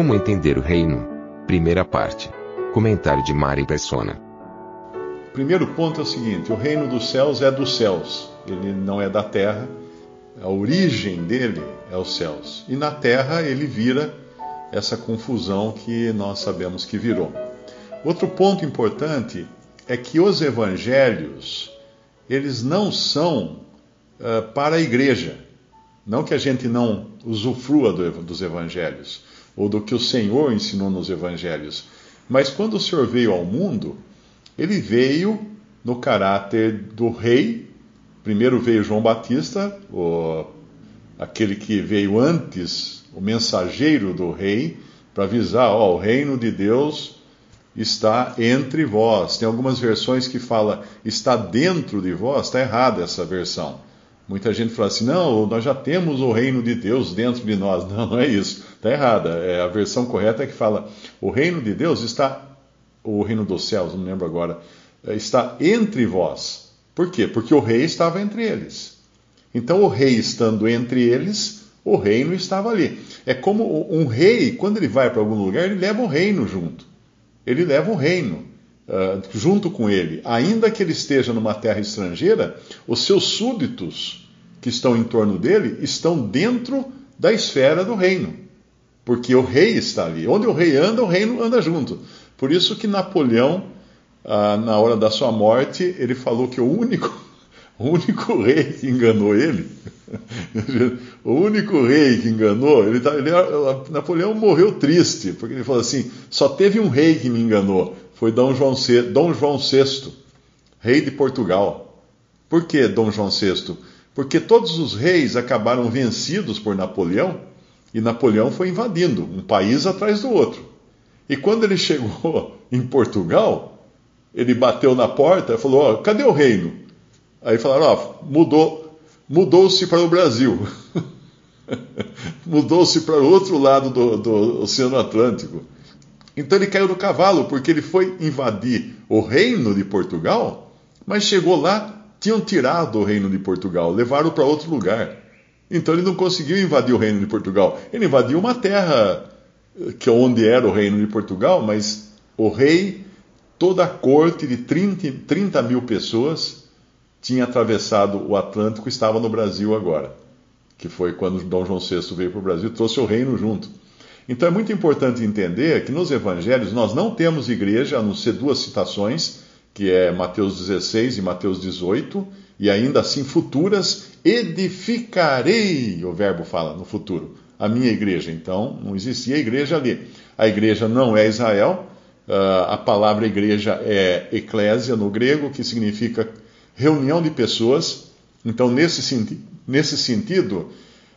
Como entender o reino? Primeira parte. Comentário de Mari Persona. Primeiro ponto é o seguinte: o reino dos céus é dos céus, ele não é da terra. A origem dele é os céus. E na terra ele vira essa confusão que nós sabemos que virou. Outro ponto importante é que os evangelhos, eles não são uh, para a igreja. Não que a gente não usufrua do, dos evangelhos, ou do que o Senhor ensinou nos evangelhos. Mas quando o Senhor veio ao mundo, ele veio no caráter do rei. Primeiro veio João Batista, o, aquele que veio antes, o mensageiro do rei, para avisar: ó, o reino de Deus está entre vós. Tem algumas versões que fala está dentro de vós, está errada essa versão. Muita gente fala assim, não, nós já temos o reino de Deus dentro de nós. Não, não é isso. Está errada. É, a versão correta é que fala o reino de Deus está, o reino dos céus, não lembro agora, é, está entre vós. Por quê? Porque o rei estava entre eles. Então, o rei estando entre eles, o reino estava ali. É como um rei, quando ele vai para algum lugar, ele leva o reino junto ele leva o reino uh, junto com ele. Ainda que ele esteja numa terra estrangeira, os seus súditos que estão em torno dele estão dentro da esfera do reino. Porque o rei está ali. Onde o rei anda, o reino anda junto. Por isso que Napoleão, uh, na hora da sua morte, ele falou que o único, o único rei que enganou ele o único rei que enganou, ele, tá, ele, Napoleão morreu triste, porque ele falou assim: só teve um rei que me enganou, foi Dom João, VI, Dom João VI, rei de Portugal. Por que Dom João VI? Porque todos os reis acabaram vencidos por Napoleão e Napoleão foi invadindo um país atrás do outro. E quando ele chegou em Portugal, ele bateu na porta e falou: oh, cadê o reino? Aí falaram: oh, mudou, mudou-se para o Brasil. mudou-se para o outro lado do, do Oceano Atlântico. Então ele caiu do cavalo, porque ele foi invadir o reino de Portugal, mas chegou lá, tinham tirado o reino de Portugal, levaram para outro lugar. Então ele não conseguiu invadir o reino de Portugal. Ele invadiu uma terra que é onde era o reino de Portugal, mas o rei, toda a corte de 30, 30 mil pessoas, tinha atravessado o Atlântico e estava no Brasil agora, que foi quando Dom João VI veio para o Brasil, trouxe o reino junto. Então é muito importante entender que nos evangelhos nós não temos igreja, a não ser duas citações, que é Mateus 16 e Mateus 18, e ainda assim futuras, edificarei, o verbo fala no futuro, a minha igreja. Então não existia igreja ali. A igreja não é Israel, ah, a palavra igreja é eclésia no grego, que significa reunião de pessoas. Então, nesse, senti nesse sentido,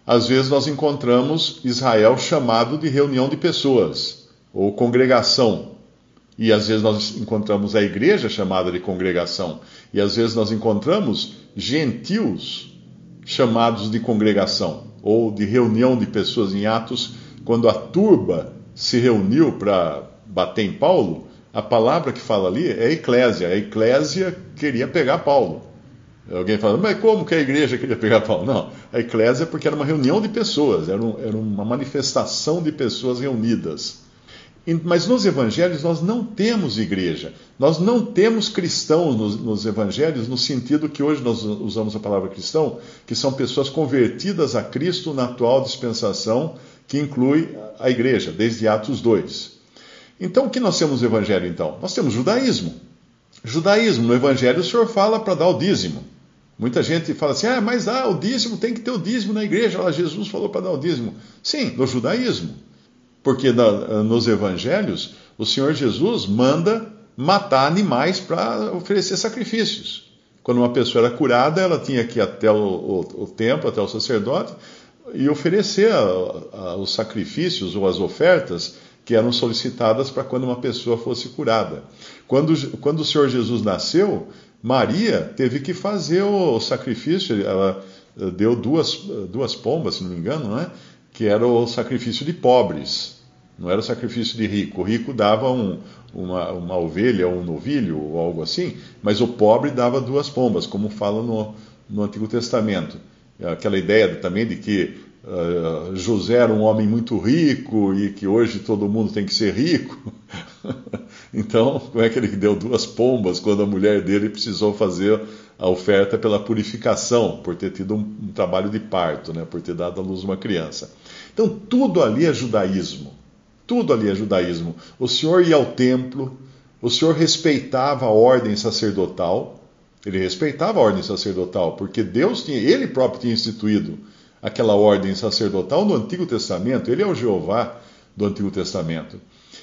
às vezes nós encontramos Israel chamado de reunião de pessoas, ou congregação. E às vezes nós encontramos a igreja chamada de congregação. E às vezes nós encontramos gentios chamados de congregação, ou de reunião de pessoas em Atos, quando a turba se reuniu para bater em Paulo, a palavra que fala ali é eclésia. A eclésia queria pegar Paulo. Alguém fala, mas como que a igreja queria pegar Paulo? Não, a eclésia é porque era uma reunião de pessoas, era, um, era uma manifestação de pessoas reunidas. Mas nos evangelhos nós não temos igreja, nós não temos cristãos nos, nos, evangelhos, no sentido que hoje nós usamos a palavra cristão, que são pessoas convertidas a Cristo na atual dispensação, que inclui a igreja, desde Atos 2. Então, o que nós temos no Evangelho, então? Nós temos judaísmo. Judaísmo, no Evangelho o Senhor fala para dar o dízimo. Muita gente fala assim, ah, mas ah, o dízimo tem que ter o dízimo na igreja. Lá, Jesus falou para dar o dízimo. Sim, no judaísmo. Porque na, nos evangelhos, o Senhor Jesus manda matar animais para oferecer sacrifícios. Quando uma pessoa era curada, ela tinha que ir até o, o, o templo, até o sacerdote, e oferecer a, a, os sacrifícios ou as ofertas que eram solicitadas para quando uma pessoa fosse curada. Quando, quando o Senhor Jesus nasceu, Maria teve que fazer o sacrifício, ela deu duas, duas pombas, se não me engano, não é? Que era o sacrifício de pobres, não era o sacrifício de rico. O rico dava um, uma, uma ovelha ou um novilho ou algo assim, mas o pobre dava duas pombas, como fala no, no Antigo Testamento. Aquela ideia também de que uh, José era um homem muito rico e que hoje todo mundo tem que ser rico. então, como é que ele deu duas pombas quando a mulher dele precisou fazer a oferta pela purificação, por ter tido um, um trabalho de parto, né, por ter dado à luz uma criança? Então, tudo ali é judaísmo. Tudo ali é judaísmo. O Senhor ia ao templo, o Senhor respeitava a ordem sacerdotal, ele respeitava a ordem sacerdotal, porque Deus tinha, ele próprio tinha instituído aquela ordem sacerdotal no Antigo Testamento, ele é o Jeová do Antigo Testamento.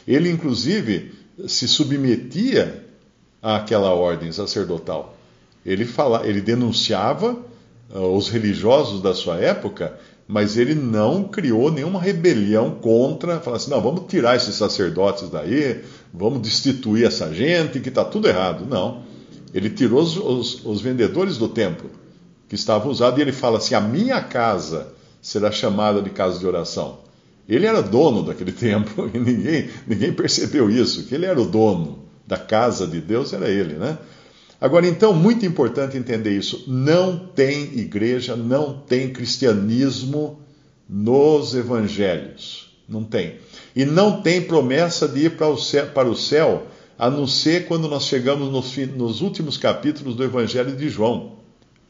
Ele, inclusive, se submetia àquela ordem sacerdotal. Ele, fala, ele denunciava uh, os religiosos da sua época mas ele não criou nenhuma rebelião contra, falar assim, não, vamos tirar esses sacerdotes daí, vamos destituir essa gente, que está tudo errado. Não. Ele tirou os, os, os, vendedores do templo, que estavam usados, e ele fala assim: a minha casa será chamada de casa de oração. Ele era dono daquele templo, e ninguém, ninguém percebeu isso, que ele era o dono da casa de Deus, era ele, né? Agora, então, muito importante entender isso: não tem igreja, não tem cristianismo nos evangelhos. Não tem. E não tem promessa de ir para o céu, para o céu a não ser quando nós chegamos nos, nos últimos capítulos do Evangelho de João.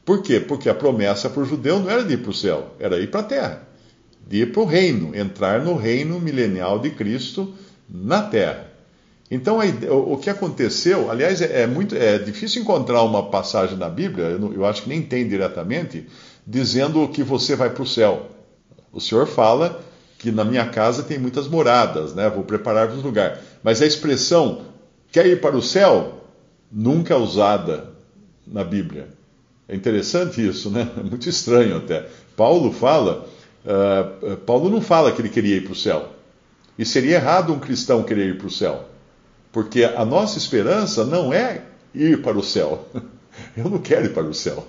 Por quê? Porque a promessa para o judeu não era de ir para o céu, era ir para a terra, de ir para o reino, entrar no reino milenial de Cristo na terra. Então, o que aconteceu, aliás, é, é, muito é difícil encontrar uma passagem na Bíblia, eu, acho que nem tem diretamente, dizendo que você vai para o céu. O Senhor fala que na minha casa tem muitas moradas, né? Vou preparar-vos lugar. Mas a expressão quer ir para o céu nunca é usada na Bíblia. É interessante isso, né? É muito estranho até. Paulo fala, uh, Paulo não fala que ele queria ir para o céu. E seria errado um cristão querer ir para o céu. Porque a nossa esperança não é ir para o céu. Eu não quero ir para o céu.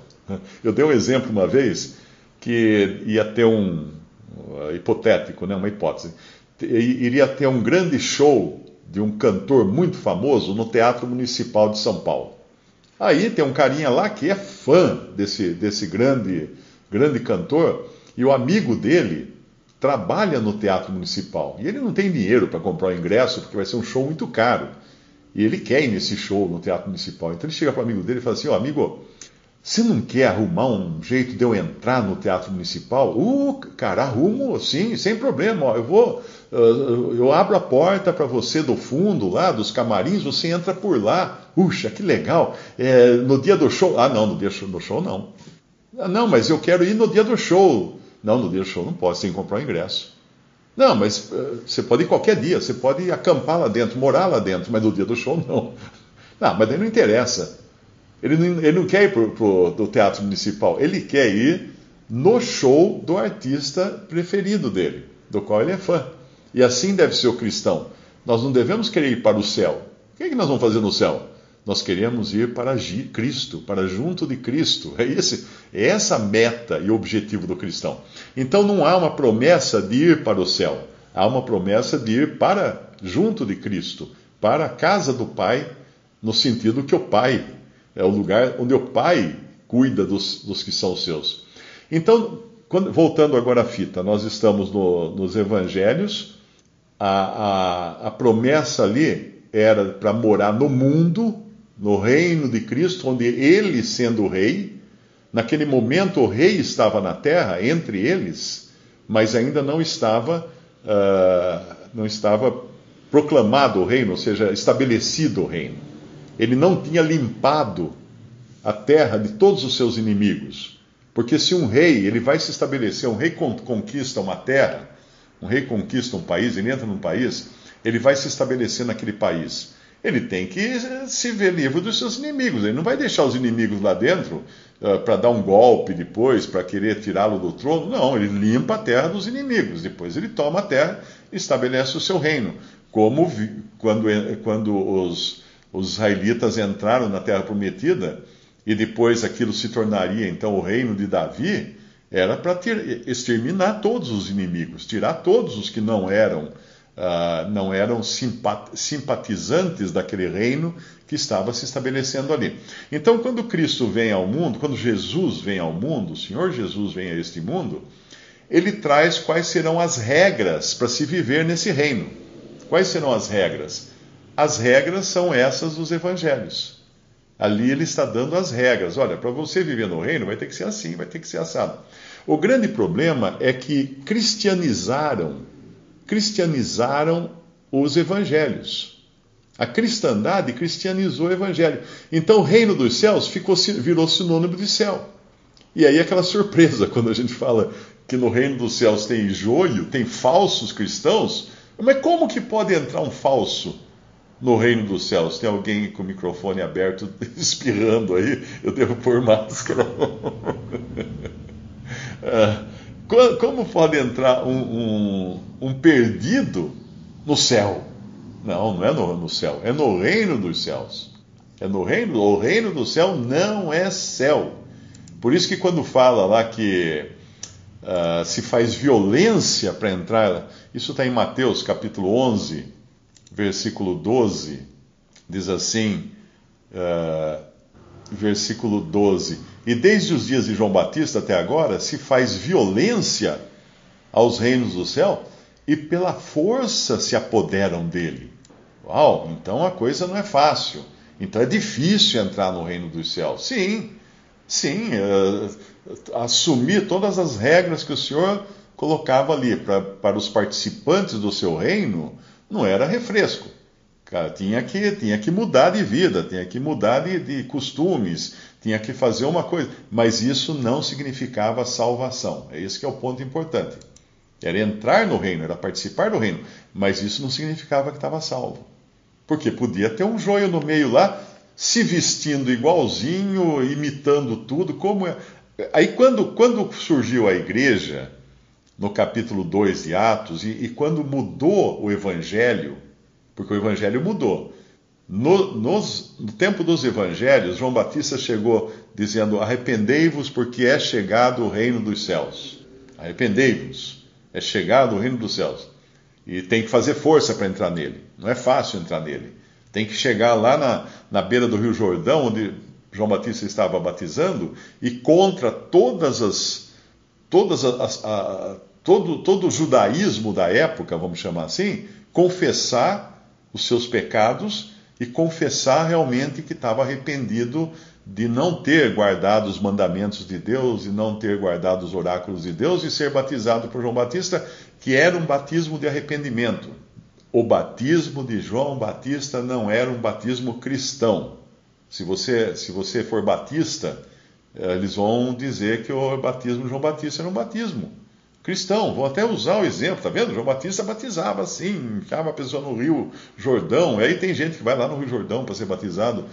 Eu dei um exemplo uma vez que ia ter um uh, hipotético, né, uma hipótese. Iria ter um grande show de um cantor muito famoso no Teatro Municipal de São Paulo. Aí tem um carinha lá que é fã desse, desse grande, grande cantor e o amigo dele trabalha no Teatro Municipal e ele não tem dinheiro para comprar o ingresso porque vai ser um show muito caro. E ele quer ir nesse show no Teatro Municipal. Então ele chega para o amigo dele e fala assim: Ó, oh, amigo, você não quer arrumar um jeito de eu entrar no Teatro Municipal? Uh, cara, arrumo sim, sem problema. Ó, eu vou, eu abro a porta para você do fundo lá, dos camarins, você entra por lá. Puxa, que legal. É, no dia do show. Ah, não, no dia do show não. Ah, não, mas eu quero ir no dia do show. Não, no dia do show não pode, você tem que comprar o ingresso. Não, mas uh, você pode ir qualquer dia, você pode acampar lá dentro, morar lá dentro, mas no dia do show não. Não, mas daí não interessa. Ele não, ele não quer ir para o teatro municipal, ele quer ir no show do artista preferido dele, do qual ele é fã. E assim deve ser o cristão. Nós não devemos querer ir para o céu. O que, é que nós vamos fazer no céu? Nós queremos ir para Cristo, para junto de Cristo. É, esse, é essa meta e objetivo do cristão. Então não há uma promessa de ir para o céu, há uma promessa de ir para junto de Cristo, para a casa do Pai, no sentido que o Pai é o lugar onde o Pai cuida dos, dos que são seus. Então, quando, voltando agora à fita, nós estamos no, nos evangelhos, a, a, a promessa ali era para morar no mundo, no reino de Cristo, onde ele, sendo o rei, naquele momento o rei estava na terra, entre eles, mas ainda não estava, uh, não estava proclamado o reino, ou seja, estabelecido o reino. Ele não tinha limpado a terra de todos os seus inimigos. Porque se um rei, ele vai se estabelecer, um rei conquista uma terra, um rei conquista um país, ele entra num país, ele vai se estabelecer naquele país. Ele tem que se ver livre dos seus inimigos. Ele não vai deixar os inimigos lá dentro uh, para dar um golpe depois, para querer tirá-lo do trono. Não, ele limpa a terra dos inimigos. Depois ele toma a terra e estabelece o seu reino. Como vi, quando, quando os, os israelitas entraram na terra prometida e depois aquilo se tornaria então o reino de Davi, era para exterminar todos os inimigos, tirar todos os que não eram uh, não eram simpatizantes daquele reino que estava se estabelecendo ali. Então, quando Cristo vem ao mundo, quando Jesus vem ao mundo, o Senhor Jesus vem a este mundo, ele traz quais serão as regras para se viver nesse reino. Quais serão as regras? As regras são essas dos evangelhos. Ali ele está dando as regras. Olha, para você viver no reino vai ter que ser assim, vai ter que ser assado. O grande problema é que cristianizaram cristianizaram os evangelhos. A cristandade cristianizou o evangelho. Então o reino dos céus ficou, virou sinônimo de céu. E aí aquela surpresa quando a gente fala que no reino dos céus tem joio, tem falsos cristãos. Mas como que pode entrar um falso no reino dos céus? Tem alguém com o microfone aberto espirrando aí? Eu devo pôr máscara. Ah, como pode entrar um, um, um perdido no céu? Não, não é no, no, céu, é no reino dos céus. É no reino, o reino do céu não é céu. Por isso que quando fala lá que uh, se faz violência para entrar, isso está em Mateus capítulo 11, versículo 12, diz assim, uh, versículo 12. E desde os dias de João Batista até agora se faz violência aos reinos do céu e pela força se apoderam dele. Uau, então a coisa não é fácil. Então é difícil entrar no reino dos céus. Sim, sim, uh, assumir todas as regras que o Senhor colocava ali para os participantes do seu reino não era refresco. Cara, tinha que, tinha que mudar de vida, tinha que mudar de, de costumes, tinha que fazer uma coisa. Mas isso não significava salvação. É esse que é o ponto importante. Era entrar no reino, era participar do reino, mas isso não significava que estava salvo. Porque podia ter um joio no meio lá, se vestindo igualzinho, imitando tudo, como é. Aí quando, quando surgiu a igreja, no capítulo 2 de Atos, e, e quando mudou o evangelho, porque o evangelho mudou. No, nos, no tempo dos evangelhos, João Batista chegou dizendo: Arrependei-vos, porque é chegado o reino dos céus. Arrependei-vos, é chegado o reino dos céus. E tem que fazer força para entrar nele. Não é fácil entrar nele. Tem que chegar lá na, na beira do Rio Jordão, onde João Batista estava batizando, e contra todas as. Todas as, a, a, todo, todo o judaísmo da época, vamos chamar assim, confessar os seus pecados e confessar realmente que estava arrependido de não ter guardado os mandamentos de Deus e não ter guardado os oráculos de Deus e ser batizado por João Batista, que era um batismo de arrependimento. O batismo de João Batista não era um batismo cristão. Se você, se você for batista, eh, eles vão dizer que o batismo de João Batista era um batismo cristão. Vou até usar o exemplo, tá vendo? João Batista batizava assim, enfiava a pessoa no Rio Jordão. E aí tem gente que vai lá no Rio Jordão para ser batizado.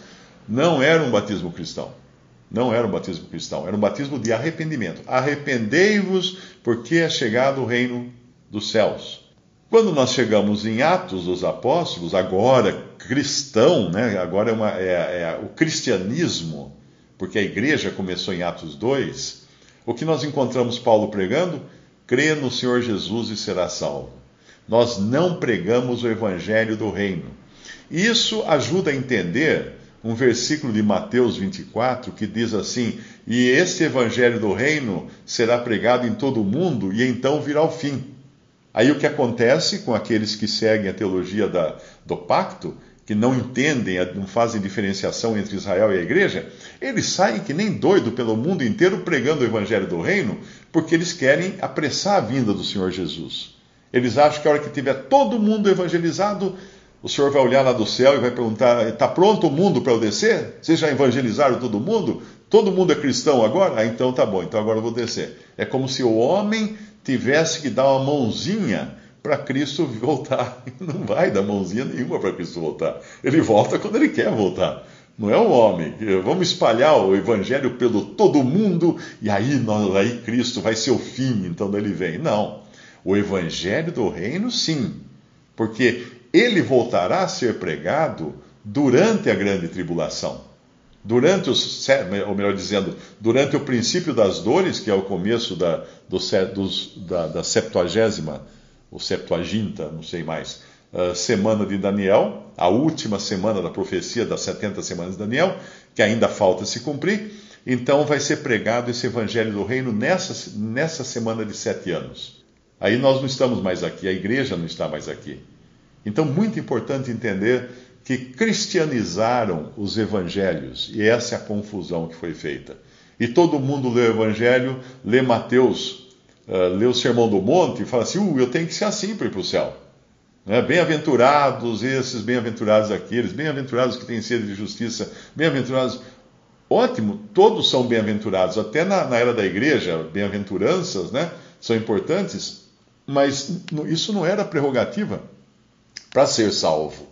Não era um batismo cristão. Não era um batismo cristão, era um batismo de arrependimento. Arrependei-vos, porque é chegado o reino dos céus. Quando nós chegamos em Atos dos Apóstolos, agora cristão, né? agora é, uma, é, é o cristianismo, porque a igreja começou em Atos 2, o que nós encontramos Paulo pregando? Crê no Senhor Jesus e será salvo. Nós não pregamos o evangelho do reino. Isso ajuda a entender um versículo de Mateus 24 que diz assim: E esse evangelho do reino será pregado em todo o mundo e então virá o fim. Aí o que acontece com aqueles que seguem a teologia da, do pacto que não entendem, não fazem diferenciação entre Israel e a igreja, eles saem que nem doido pelo mundo inteiro pregando o evangelho do reino, porque eles querem apressar a vinda do Senhor Jesus. Eles acham que a hora que tiver todo mundo evangelizado, o Senhor vai olhar lá do céu e vai perguntar: está pronto o mundo para eu descer? Vocês já evangelizaram todo mundo? Todo mundo é cristão agora? Ah, então tá bom, então agora eu vou descer. É como se o homem tivesse que dar uma mãozinha para Cristo voltar. Não vai dar mãozinha nenhuma para Cristo voltar. Ele volta quando ele quer voltar. Não é um homem. Vamos espalhar o evangelho pelo todo mundo e aí, nós, aí Cristo vai ser o fim, então ele vem. Não. O evangelho do reino, sim. Porque ele voltará a ser pregado durante a grande tribulação. Durante os, ou melhor dizendo, durante o princípio das dores, que é o começo da, do, dos, da, da septuagésima, ou septuaginta, não sei mais, uh, semana de Daniel, a última semana da profecia das 70 semanas de Daniel, que ainda falta se cumprir. Então vai ser pregado esse evangelho do reino nessa, nessa semana de sete anos. Aí nós não estamos mais aqui, a igreja não está mais aqui. Então, muito importante entender que cristianizaram os evangelhos, e essa é a confusão que foi feita. E todo mundo lê o evangelho, lê Mateus, uh, lê o Sermão do Monte e fala assim: uh, eu tenho que ser assim para ir para o céu. Né? Bem-aventurados esses, bem-aventurados aqueles, bem-aventurados que têm sede de justiça, bem-aventurados. Ótimo, todos são bem-aventurados, até na, na, era da igreja, bem-aventuranças né, são importantes, mas isso não era prerrogativa para ser salvo.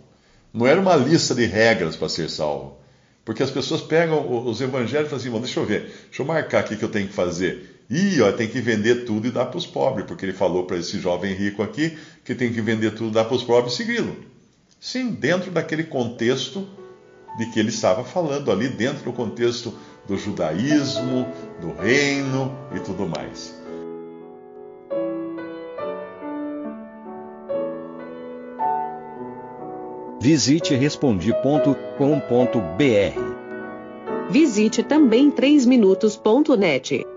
Não era uma lista de regras para ser salvo. Porque as pessoas pegam os evangelhos e falam assim: deixa eu ver, deixa eu marcar aqui o que eu tenho que fazer. E ó, tem que vender tudo e dar para os pobres, porque ele falou para esse jovem rico aqui que tem que vender tudo, dar para os pobres e segui-lo. Sim, dentro daquele contexto de que ele estava falando ali, dentro do contexto do judaísmo, do reino e tudo mais. Visite respondi.com.br. Visite também 3minutos.net.